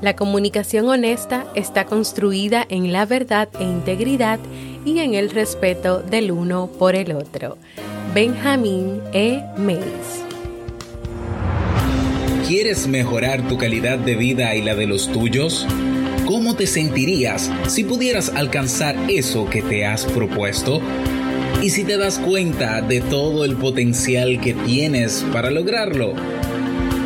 La comunicación honesta está construida en la verdad e integridad y en el respeto del uno por el otro. Benjamín E. Mays. ¿Quieres mejorar tu calidad de vida y la de los tuyos? ¿Cómo te sentirías si pudieras alcanzar eso que te has propuesto? ¿Y si te das cuenta de todo el potencial que tienes para lograrlo?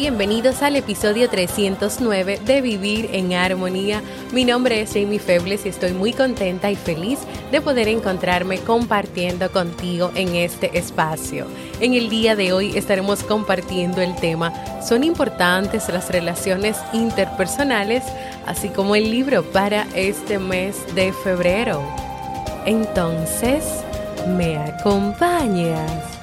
Bienvenidos al episodio 309 de Vivir en Armonía. Mi nombre es Jamie Febles y estoy muy contenta y feliz de poder encontrarme compartiendo contigo en este espacio. En el día de hoy estaremos compartiendo el tema ¿Son importantes las relaciones interpersonales? así como el libro para este mes de febrero. Entonces, ¿me acompañas?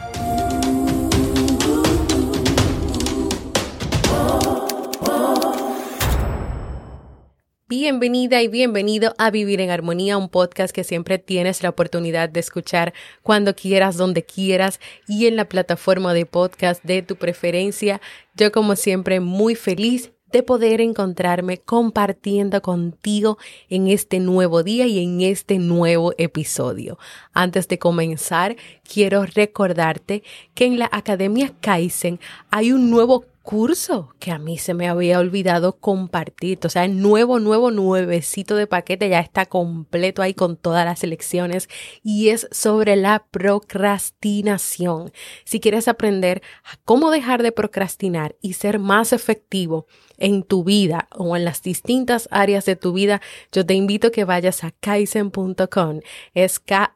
Bienvenida y bienvenido a Vivir en Armonía, un podcast que siempre tienes la oportunidad de escuchar cuando quieras, donde quieras y en la plataforma de podcast de tu preferencia. Yo como siempre muy feliz de poder encontrarme compartiendo contigo en este nuevo día y en este nuevo episodio. Antes de comenzar, quiero recordarte que en la Academia Kaizen hay un nuevo curso que a mí se me había olvidado compartir. O sea, el nuevo, nuevo, nuevecito de paquete ya está completo ahí con todas las lecciones y es sobre la procrastinación. Si quieres aprender cómo dejar de procrastinar y ser más efectivo en tu vida o en las distintas áreas de tu vida, yo te invito a que vayas a kaizen.com. Es K-A-I-I-S-E-N.com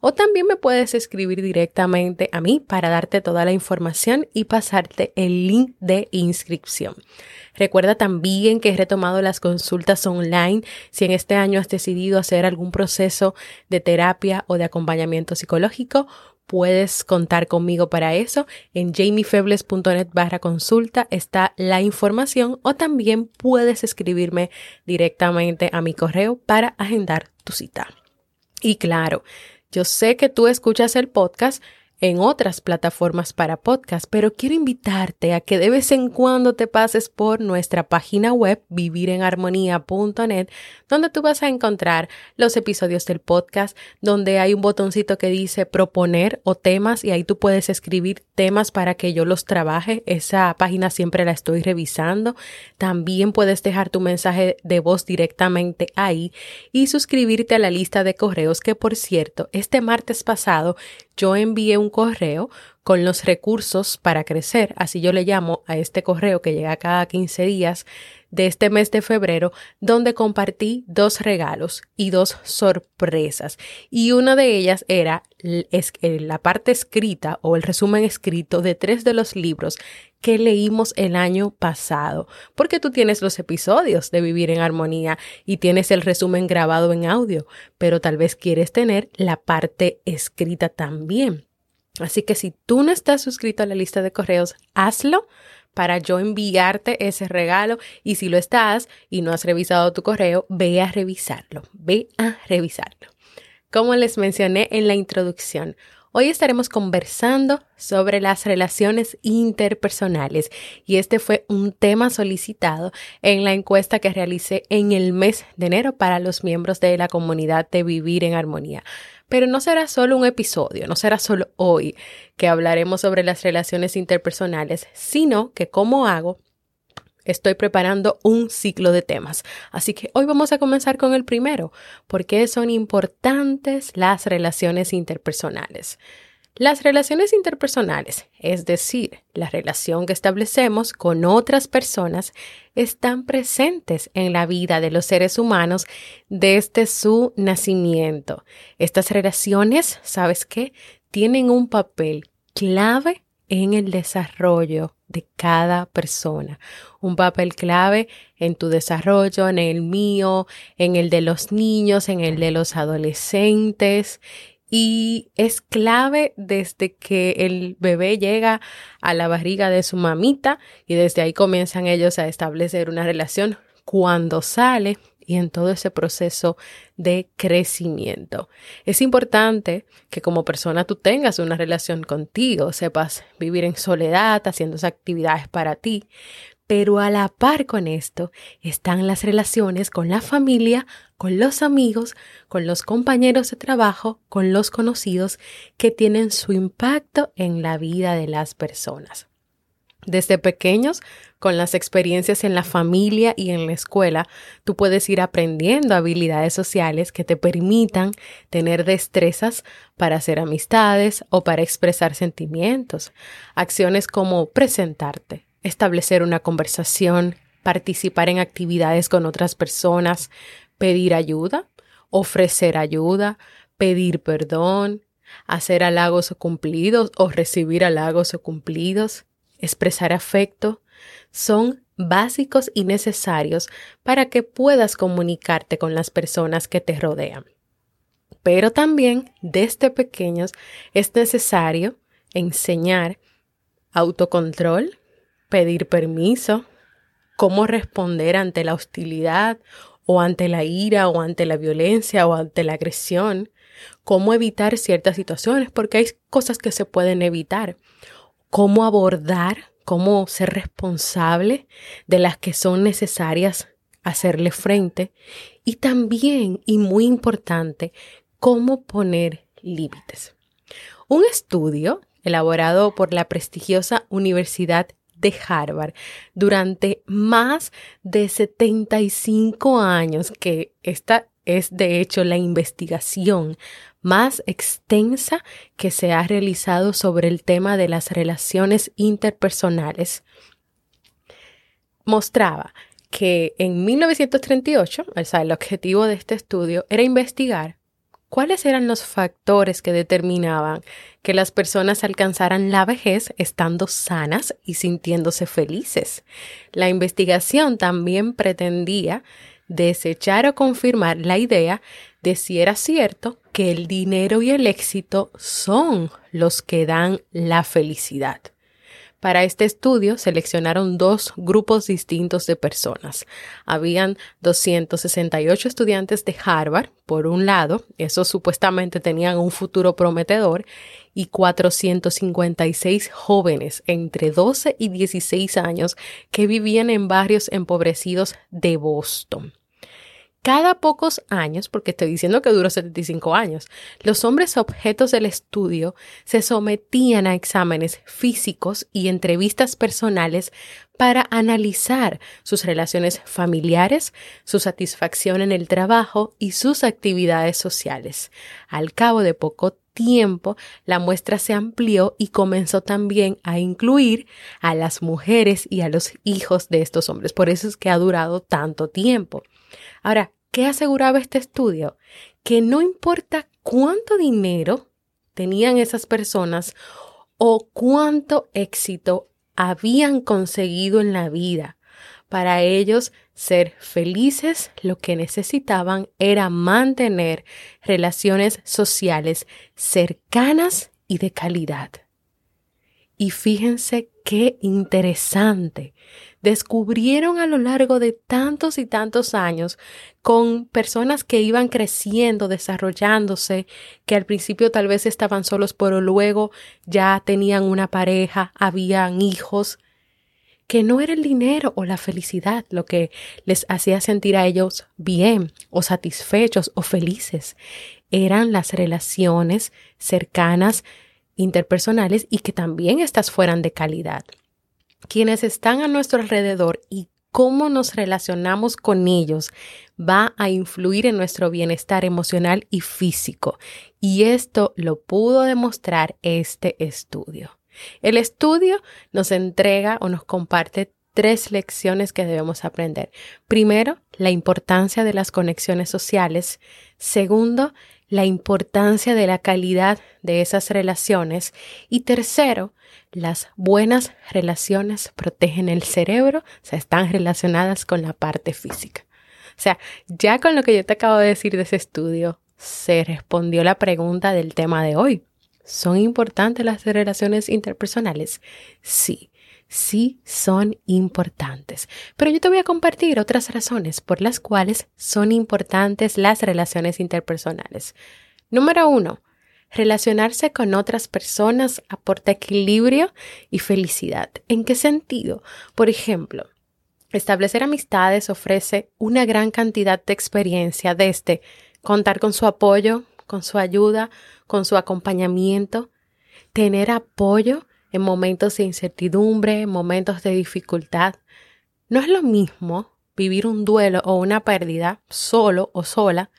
o también me puedes escribir directamente a mí para darte toda la información y pasarte el link de inscripción. Recuerda también que he retomado las consultas online si en este año has decidido hacer algún proceso de terapia o de acompañamiento psicológico puedes contar conmigo para eso. En jamiefebles.net barra consulta está la información o también puedes escribirme directamente a mi correo para agendar tu cita. Y claro, yo sé que tú escuchas el podcast en otras plataformas para podcast, pero quiero invitarte a que de vez en cuando te pases por nuestra página web vivirenarmonía.net, donde tú vas a encontrar los episodios del podcast, donde hay un botoncito que dice proponer o temas y ahí tú puedes escribir temas para que yo los trabaje. Esa página siempre la estoy revisando. También puedes dejar tu mensaje de voz directamente ahí y suscribirte a la lista de correos que por cierto, este martes pasado yo envié un correo con los recursos para crecer, así yo le llamo a este correo que llega cada 15 días de este mes de febrero, donde compartí dos regalos y dos sorpresas. Y una de ellas era la parte escrita o el resumen escrito de tres de los libros que leímos el año pasado, porque tú tienes los episodios de Vivir en Armonía y tienes el resumen grabado en audio, pero tal vez quieres tener la parte escrita también. Así que si tú no estás suscrito a la lista de correos, hazlo para yo enviarte ese regalo y si lo estás y no has revisado tu correo, ve a revisarlo, ve a revisarlo. Como les mencioné en la introducción, Hoy estaremos conversando sobre las relaciones interpersonales y este fue un tema solicitado en la encuesta que realicé en el mes de enero para los miembros de la comunidad de Vivir en Armonía. Pero no será solo un episodio, no será solo hoy que hablaremos sobre las relaciones interpersonales, sino que como hago estoy preparando un ciclo de temas. Así que hoy vamos a comenzar con el primero. ¿Por qué son importantes las relaciones interpersonales? Las relaciones interpersonales, es decir, la relación que establecemos con otras personas, están presentes en la vida de los seres humanos desde su nacimiento. Estas relaciones, ¿sabes qué? Tienen un papel clave en el desarrollo de cada persona. Un papel clave en tu desarrollo, en el mío, en el de los niños, en el de los adolescentes. Y es clave desde que el bebé llega a la barriga de su mamita y desde ahí comienzan ellos a establecer una relación. Cuando sale, en todo ese proceso de crecimiento. Es importante que como persona tú tengas una relación contigo, sepas vivir en soledad, haciendo actividades para ti, pero a la par con esto están las relaciones con la familia, con los amigos, con los compañeros de trabajo, con los conocidos que tienen su impacto en la vida de las personas. Desde pequeños, con las experiencias en la familia y en la escuela, tú puedes ir aprendiendo habilidades sociales que te permitan tener destrezas para hacer amistades o para expresar sentimientos. Acciones como presentarte, establecer una conversación, participar en actividades con otras personas, pedir ayuda, ofrecer ayuda, pedir perdón, hacer halagos o cumplidos o recibir halagos o cumplidos expresar afecto, son básicos y necesarios para que puedas comunicarte con las personas que te rodean. Pero también desde pequeños es necesario enseñar autocontrol, pedir permiso, cómo responder ante la hostilidad o ante la ira o ante la violencia o ante la agresión, cómo evitar ciertas situaciones, porque hay cosas que se pueden evitar cómo abordar, cómo ser responsable de las que son necesarias hacerle frente y también, y muy importante, cómo poner límites. Un estudio elaborado por la prestigiosa Universidad de Harvard durante más de 75 años, que esta es de hecho la investigación más extensa que se ha realizado sobre el tema de las relaciones interpersonales, mostraba que en 1938, o sea, el objetivo de este estudio era investigar cuáles eran los factores que determinaban que las personas alcanzaran la vejez estando sanas y sintiéndose felices. La investigación también pretendía desechar o confirmar la idea de si era cierto que el dinero y el éxito son los que dan la felicidad. Para este estudio seleccionaron dos grupos distintos de personas. Habían 268 estudiantes de Harvard, por un lado, esos supuestamente tenían un futuro prometedor, y 456 jóvenes entre 12 y 16 años que vivían en barrios empobrecidos de Boston. Cada pocos años, porque estoy diciendo que duró 75 años, los hombres objetos del estudio se sometían a exámenes físicos y entrevistas personales para analizar sus relaciones familiares, su satisfacción en el trabajo y sus actividades sociales. Al cabo de poco tiempo, la muestra se amplió y comenzó también a incluir a las mujeres y a los hijos de estos hombres. Por eso es que ha durado tanto tiempo. Ahora, ¿qué aseguraba este estudio? Que no importa cuánto dinero tenían esas personas o cuánto éxito habían conseguido en la vida, para ellos ser felices lo que necesitaban era mantener relaciones sociales cercanas y de calidad. Y fíjense qué interesante descubrieron a lo largo de tantos y tantos años con personas que iban creciendo, desarrollándose, que al principio tal vez estaban solos, pero luego ya tenían una pareja, habían hijos, que no era el dinero o la felicidad lo que les hacía sentir a ellos bien o satisfechos o felices, eran las relaciones cercanas, interpersonales y que también éstas fueran de calidad quienes están a nuestro alrededor y cómo nos relacionamos con ellos va a influir en nuestro bienestar emocional y físico. Y esto lo pudo demostrar este estudio. El estudio nos entrega o nos comparte tres lecciones que debemos aprender. Primero, la importancia de las conexiones sociales. Segundo, la importancia de la calidad de esas relaciones. Y tercero, las buenas relaciones protegen el cerebro, o sea, están relacionadas con la parte física. O sea, ya con lo que yo te acabo de decir de ese estudio, se respondió la pregunta del tema de hoy. ¿Son importantes las relaciones interpersonales? Sí, sí son importantes. Pero yo te voy a compartir otras razones por las cuales son importantes las relaciones interpersonales. Número uno, relacionarse con otras personas aporta equilibrio y felicidad. ¿En qué sentido? Por ejemplo, establecer amistades ofrece una gran cantidad de experiencia desde contar con su apoyo, con su ayuda, con su acompañamiento, tener apoyo en momentos de incertidumbre, en momentos de dificultad. No es lo mismo vivir un duelo o una pérdida solo o sola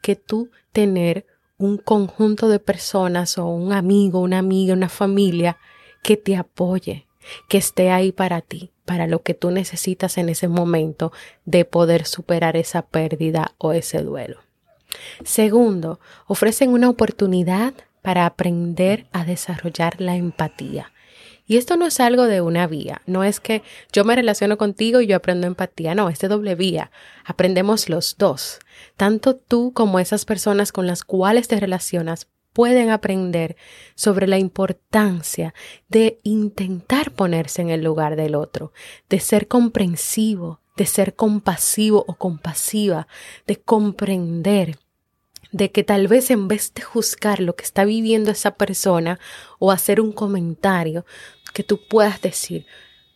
que tú tener un conjunto de personas o un amigo, una amiga, una familia que te apoye, que esté ahí para ti, para lo que tú necesitas en ese momento de poder superar esa pérdida o ese duelo. Segundo, ofrecen una oportunidad para aprender a desarrollar la empatía. Y esto no es algo de una vía, no es que yo me relaciono contigo y yo aprendo empatía, no, es de doble vía. Aprendemos los dos. Tanto tú como esas personas con las cuales te relacionas pueden aprender sobre la importancia de intentar ponerse en el lugar del otro, de ser comprensivo, de ser compasivo o compasiva, de comprender de que tal vez en vez de juzgar lo que está viviendo esa persona o hacer un comentario, que tú puedas decir,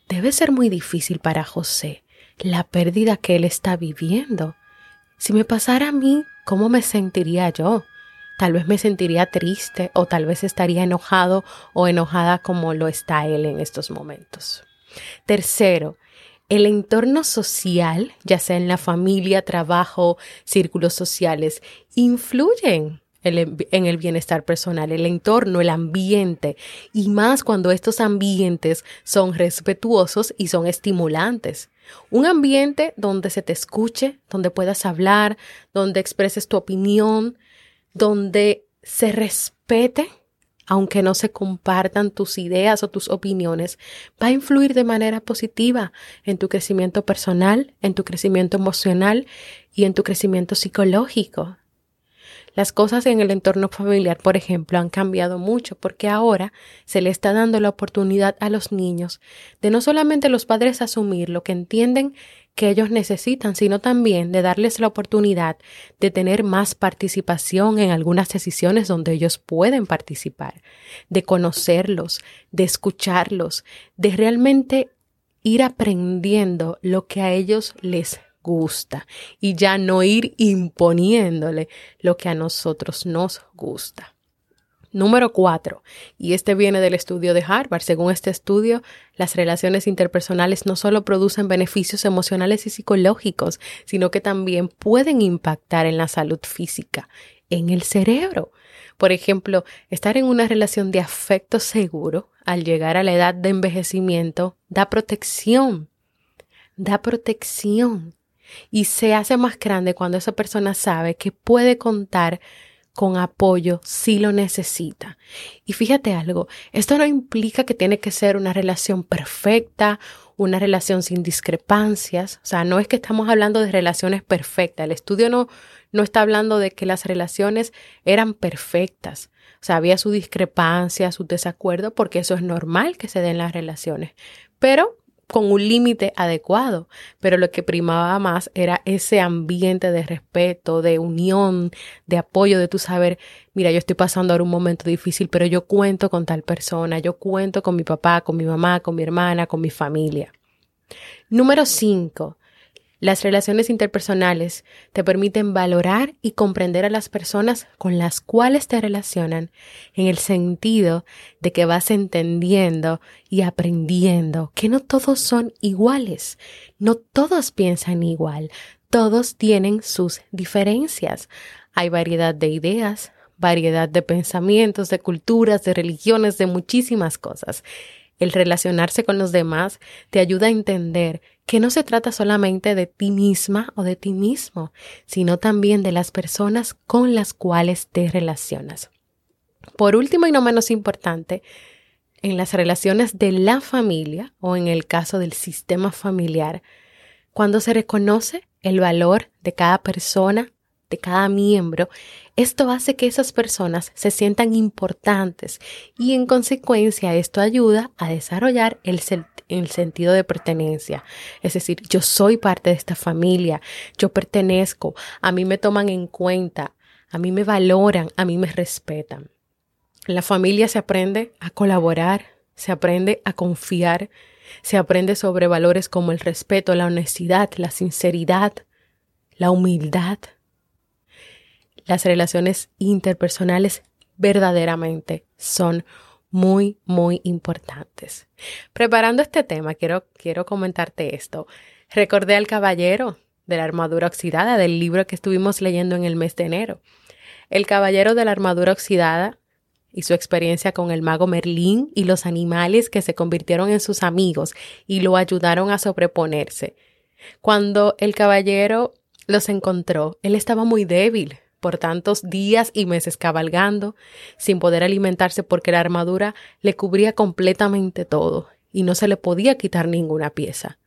debe ser muy difícil para José la pérdida que él está viviendo. Si me pasara a mí, ¿cómo me sentiría yo? Tal vez me sentiría triste o tal vez estaría enojado o enojada como lo está él en estos momentos. Tercero, el entorno social, ya sea en la familia, trabajo, círculos sociales, influyen en el bienestar personal, el entorno, el ambiente, y más cuando estos ambientes son respetuosos y son estimulantes. Un ambiente donde se te escuche, donde puedas hablar, donde expreses tu opinión, donde se respete aunque no se compartan tus ideas o tus opiniones, va a influir de manera positiva en tu crecimiento personal, en tu crecimiento emocional y en tu crecimiento psicológico. Las cosas en el entorno familiar, por ejemplo, han cambiado mucho porque ahora se le está dando la oportunidad a los niños de no solamente los padres asumir lo que entienden que ellos necesitan, sino también de darles la oportunidad de tener más participación en algunas decisiones donde ellos pueden participar, de conocerlos, de escucharlos, de realmente ir aprendiendo lo que a ellos les gusta y ya no ir imponiéndole lo que a nosotros nos gusta. Número cuatro, y este viene del estudio de Harvard. Según este estudio, las relaciones interpersonales no solo producen beneficios emocionales y psicológicos, sino que también pueden impactar en la salud física, en el cerebro. Por ejemplo, estar en una relación de afecto seguro al llegar a la edad de envejecimiento da protección, da protección y se hace más grande cuando esa persona sabe que puede contar con apoyo si lo necesita. Y fíjate algo, esto no implica que tiene que ser una relación perfecta, una relación sin discrepancias, o sea, no es que estamos hablando de relaciones perfectas, el estudio no, no está hablando de que las relaciones eran perfectas, o sea, había su discrepancia, su desacuerdo, porque eso es normal que se den las relaciones, pero con un límite adecuado, pero lo que primaba más era ese ambiente de respeto, de unión, de apoyo, de tu saber, mira, yo estoy pasando ahora un momento difícil, pero yo cuento con tal persona, yo cuento con mi papá, con mi mamá, con mi hermana, con mi familia. Número cinco, Las relaciones interpersonales te permiten valorar y comprender a las personas con las cuales te relacionan en el sentido de que vas entendiendo y aprendiendo que no todos son iguales, no todos piensan igual, todos tienen sus diferencias. Hay variedad de ideas, variedad de pensamientos, de culturas, de religiones, de muchísimas cosas. El relacionarse con los demás te ayuda a entender que no se trata solamente de ti misma o de ti mismo, sino también de las personas con las cuales te relacionas. Por último y no menos importante, en las relaciones de la familia o en el caso del sistema familiar, cuando se reconoce el valor de cada persona, de cada miembro, esto hace que esas personas se sientan importantes y en consecuencia esto ayuda a desarrollar el, el, sentido de pertenencia. Es decir, yo soy parte de esta familia, yo pertenezco, a mí me toman en cuenta, a mí me valoran, a mí me respetan. En la familia se aprende a colaborar, se aprende a confiar, se aprende sobre valores como el respeto, la honestidad, la sinceridad, la humildad, las relaciones interpersonales verdaderamente son muy, muy importantes. Preparando este tema, quiero, quiero comentarte esto. Recordé al caballero de la armadura oxidada del libro que estuvimos leyendo en el mes de enero. El caballero de la armadura oxidada y su experiencia con el mago Merlín y los animales que se convirtieron en sus amigos y lo ayudaron a sobreponerse. Cuando el caballero los encontró, él estaba muy débil, por tantos días y meses cabalgando, sin poder alimentarse porque la armadura le cubría completamente todo y no se le podía quitar ninguna pieza.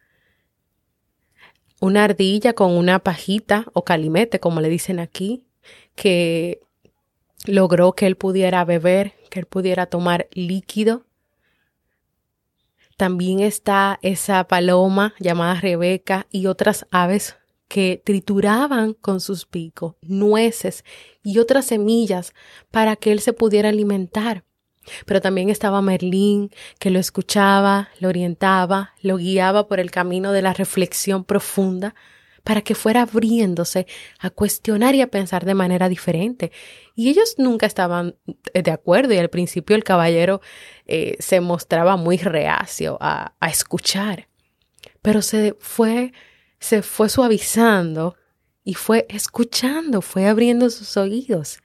Una ardilla con una pajita o calimete, como le dicen aquí, que logró que él pudiera beber, que él pudiera tomar líquido. También está esa paloma llamada Rebeca y otras aves que trituraban con sus picos nueces y otras semillas para que él se pudiera alimentar. Pero también estaba Merlín, que lo escuchaba, lo orientaba, lo guiaba por el camino de la reflexión profunda, para que fuera abriéndose a cuestionar y a pensar de manera diferente. Y ellos nunca estaban de acuerdo y al principio el caballero eh, se mostraba muy reacio a, a escuchar, pero se fue se fue suavizando y fue escuchando, fue abriendo sus oídos.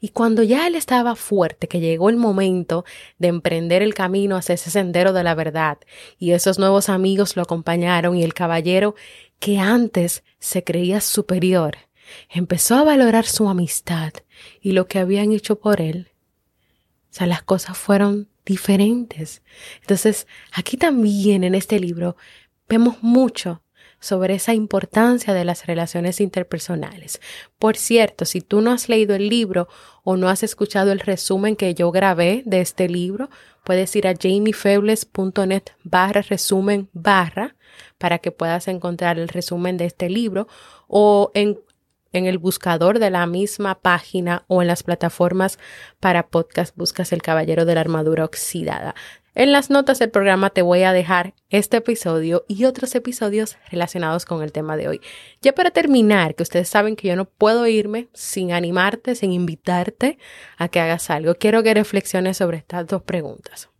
Y cuando ya él estaba fuerte, que llegó el momento de emprender el camino hacia ese sendero de la verdad, y esos nuevos amigos lo acompañaron, y el caballero, que antes se creía superior, empezó a valorar su amistad y lo que habían hecho por él. O sea, las cosas fueron diferentes. Entonces, aquí también en este libro vemos mucho sobre esa importancia de las relaciones interpersonales. Por cierto, si tú no has leído el libro o no has escuchado el resumen que yo grabé de este libro, puedes ir a jamiefebles.net barra resumen barra para que puedas encontrar el resumen de este libro o en en el buscador de la misma página o en las plataformas para podcast buscas el Caballero de la Armadura Oxidada. En las notas del programa te voy a dejar este episodio y otros episodios relacionados con el tema de hoy. Ya para terminar, que ustedes saben que yo no puedo irme sin animarte, sin invitarte a que hagas algo. Quiero que reflexiones sobre estas dos preguntas.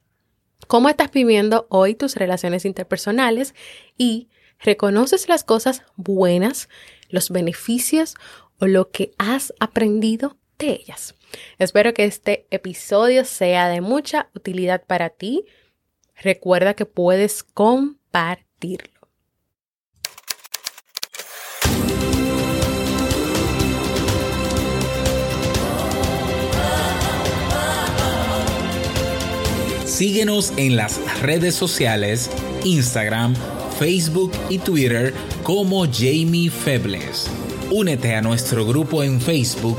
¿Cómo estás viviendo hoy tus relaciones interpersonales? Y ¿reconoces las cosas buenas, los beneficios o lo que has aprendido ellas? Espero que este episodio sea de mucha utilidad para ti. Recuerda que puedes compartirlo. Síguenos en las redes sociales, Instagram, Facebook y Twitter como Jamie Febles. Únete a nuestro grupo en Facebook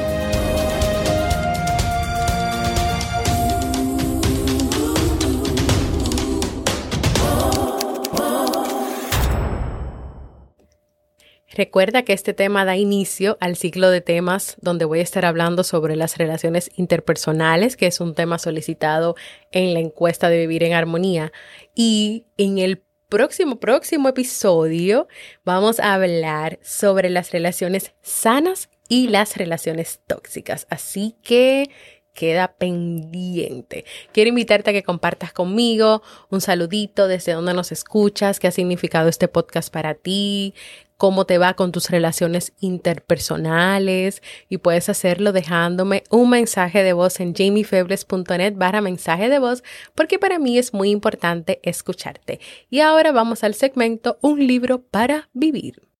Recuerda que este tema da inicio al ciclo de temas donde voy a estar hablando sobre las relaciones interpersonales, que es un tema solicitado en la encuesta de Vivir en Armonía. Y en el próximo, próximo episodio vamos a hablar sobre las relaciones sanas y las relaciones tóxicas. Así que queda pendiente. Quiero invitarte a que compartas conmigo un saludito desde donde nos escuchas, qué ha significado este podcast para ti, cómo te va con tus relaciones interpersonales y puedes hacerlo dejándome un mensaje de voz en jamiefebles.net barra mensaje de voz porque para mí es muy importante escucharte. Y ahora vamos al segmento Un libro para vivir.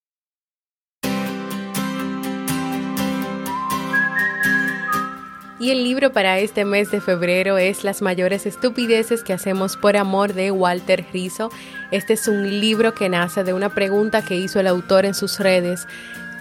Y el libro para este mes de febrero es Las mayores estupideces que hacemos por amor de Walter Rizzo. Este es un libro que nace de una pregunta que hizo el autor en sus redes.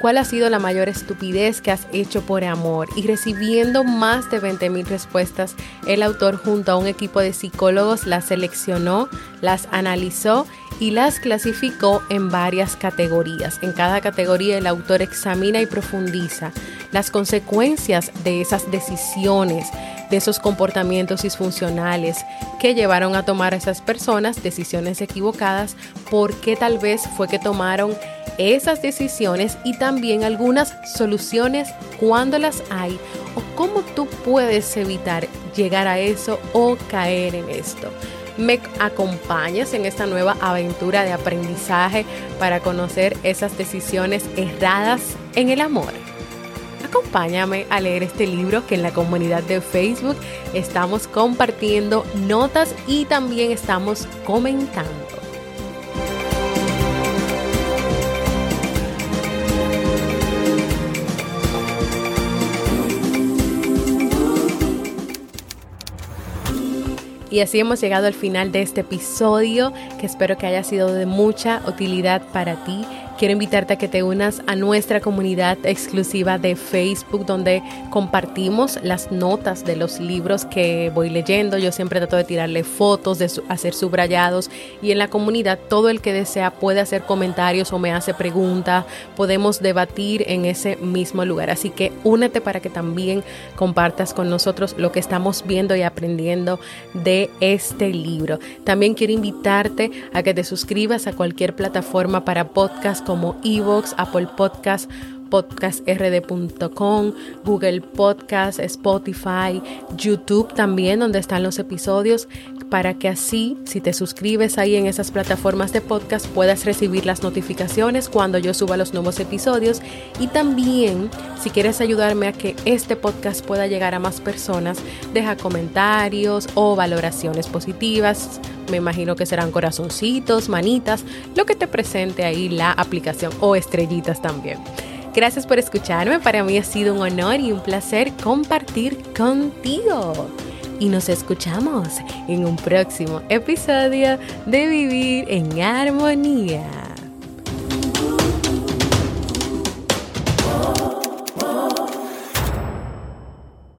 ¿Cuál ha sido la mayor estupidez que has hecho por amor? Y recibiendo más de 20.000 respuestas, el autor junto a un equipo de psicólogos las seleccionó, las analizó y las clasificó en varias categorías. En cada categoría el autor examina y profundiza las consecuencias de esas decisiones, de esos comportamientos disfuncionales que llevaron a tomar a esas personas decisiones equivocadas, por qué tal vez fue que tomaron esas decisiones y también algunas soluciones cuando las hay o cómo tú puedes evitar llegar a eso o caer en esto me acompañas en esta nueva aventura de aprendizaje para conocer esas decisiones erradas en el amor. Acompáñame a leer este libro que en la comunidad de Facebook estamos compartiendo notas y también estamos comentando. Y así hemos llegado al final de este episodio que espero que haya sido de mucha utilidad para ti quiero invitarte a que te unas a nuestra comunidad exclusiva de Facebook donde compartimos las notas de los libros que voy leyendo. Yo siempre trato de tirarle fotos, de hacer subrayados y en la comunidad todo el que desea puede hacer comentarios o me hace preguntas. Podemos debatir en ese mismo lugar. Así que únete para que también compartas con nosotros lo que estamos viendo y aprendiendo de este libro. También quiero invitarte a que te suscribas a cualquier plataforma para podcast como Evox, Apple Podcast, podcastrd.com, Google Podcast, Spotify, YouTube también, donde están los episodios, para que así, si te suscribes ahí en esas plataformas de podcast, puedas recibir las notificaciones cuando yo suba los nuevos episodios. Y también, si quieres ayudarme a que este podcast pueda llegar a más personas, deja comentarios o valoraciones positivas me imagino que serán corazoncitos, manitas, lo que te presente ahí la aplicación o estrellitas también. Gracias por escucharme, para mí ha sido un honor y un placer compartir contigo. Y nos escuchamos en un próximo episodio de Vivir en Armonía.